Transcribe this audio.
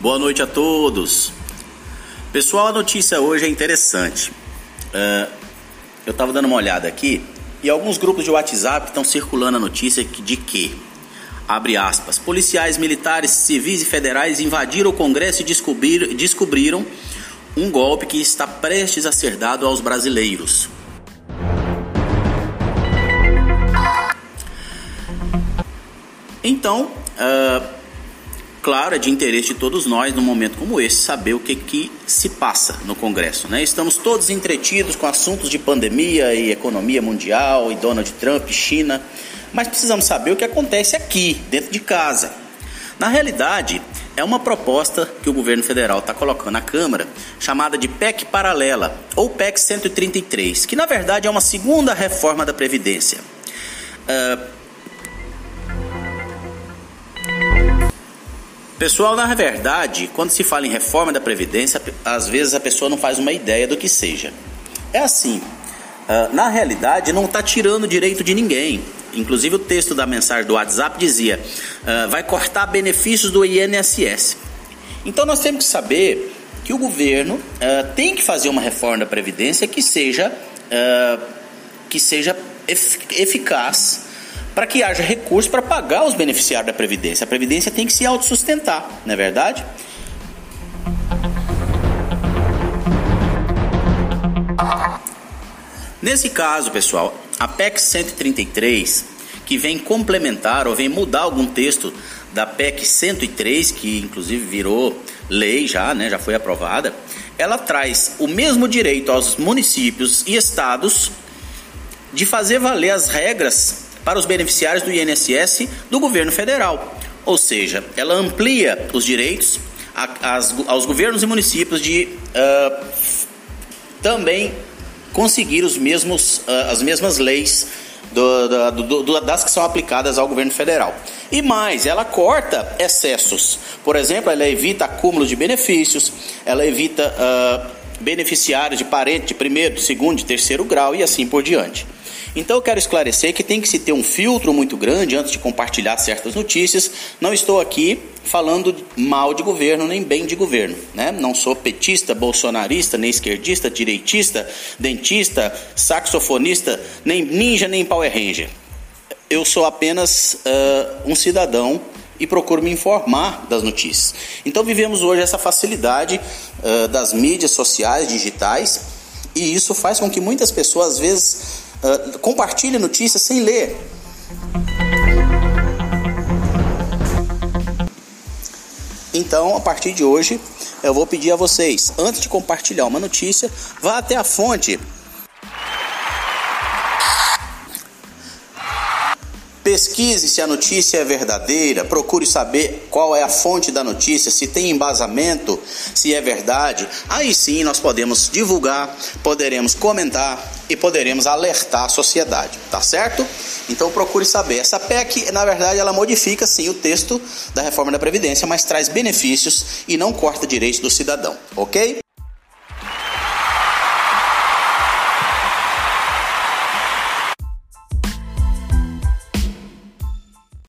Boa noite a todos. Pessoal, a notícia hoje é interessante. Uh, eu estava dando uma olhada aqui e alguns grupos de WhatsApp estão circulando a notícia de que, abre aspas, policiais militares, civis e federais invadiram o Congresso e descobrir, descobriram um golpe que está prestes a ser dado aos brasileiros. Então, uh, Claro, é de interesse de todos nós, num momento como esse, saber o que, que se passa no Congresso. Né? Estamos todos entretidos com assuntos de pandemia e economia mundial, e Donald Trump, China, mas precisamos saber o que acontece aqui, dentro de casa. Na realidade, é uma proposta que o governo federal está colocando na Câmara, chamada de PEC paralela, ou PEC 133, que na verdade é uma segunda reforma da Previdência. Uh, Pessoal, na verdade, quando se fala em reforma da Previdência, às vezes a pessoa não faz uma ideia do que seja. É assim, ah, na realidade não está tirando direito de ninguém. Inclusive o texto da mensagem do WhatsApp dizia: ah, vai cortar benefícios do INSS. Então nós temos que saber que o governo ah, tem que fazer uma reforma da Previdência que seja, que seja eficaz para que haja recursos para pagar os beneficiários da Previdência. A Previdência tem que se autossustentar, não é verdade? Nesse caso, pessoal, a PEC 133, que vem complementar ou vem mudar algum texto da PEC 103, que inclusive virou lei já, né, já foi aprovada, ela traz o mesmo direito aos municípios e estados de fazer valer as regras para os beneficiários do INSS do governo federal. Ou seja, ela amplia os direitos aos governos e municípios de uh, também conseguir os mesmos, uh, as mesmas leis do, do, do, das que são aplicadas ao governo federal. E mais, ela corta excessos. Por exemplo, ela evita acúmulo de benefícios, ela evita uh, beneficiários de parente de primeiro, segundo e terceiro grau e assim por diante. Então eu quero esclarecer que tem que se ter um filtro muito grande antes de compartilhar certas notícias. Não estou aqui falando mal de governo nem bem de governo, né? Não sou petista, bolsonarista, nem esquerdista, direitista, dentista, saxofonista, nem ninja, nem Power Ranger. Eu sou apenas uh, um cidadão e procuro me informar das notícias. Então vivemos hoje essa facilidade uh, das mídias sociais, digitais, e isso faz com que muitas pessoas às vezes uh, compartilhe notícias sem ler. Então, a partir de hoje, eu vou pedir a vocês, antes de compartilhar uma notícia, vá até a fonte Pesquise se a notícia é verdadeira, procure saber qual é a fonte da notícia, se tem embasamento, se é verdade. Aí sim nós podemos divulgar, poderemos comentar e poderemos alertar a sociedade, tá certo? Então procure saber. Essa PEC, na verdade, ela modifica sim o texto da reforma da Previdência, mas traz benefícios e não corta direitos do cidadão, ok?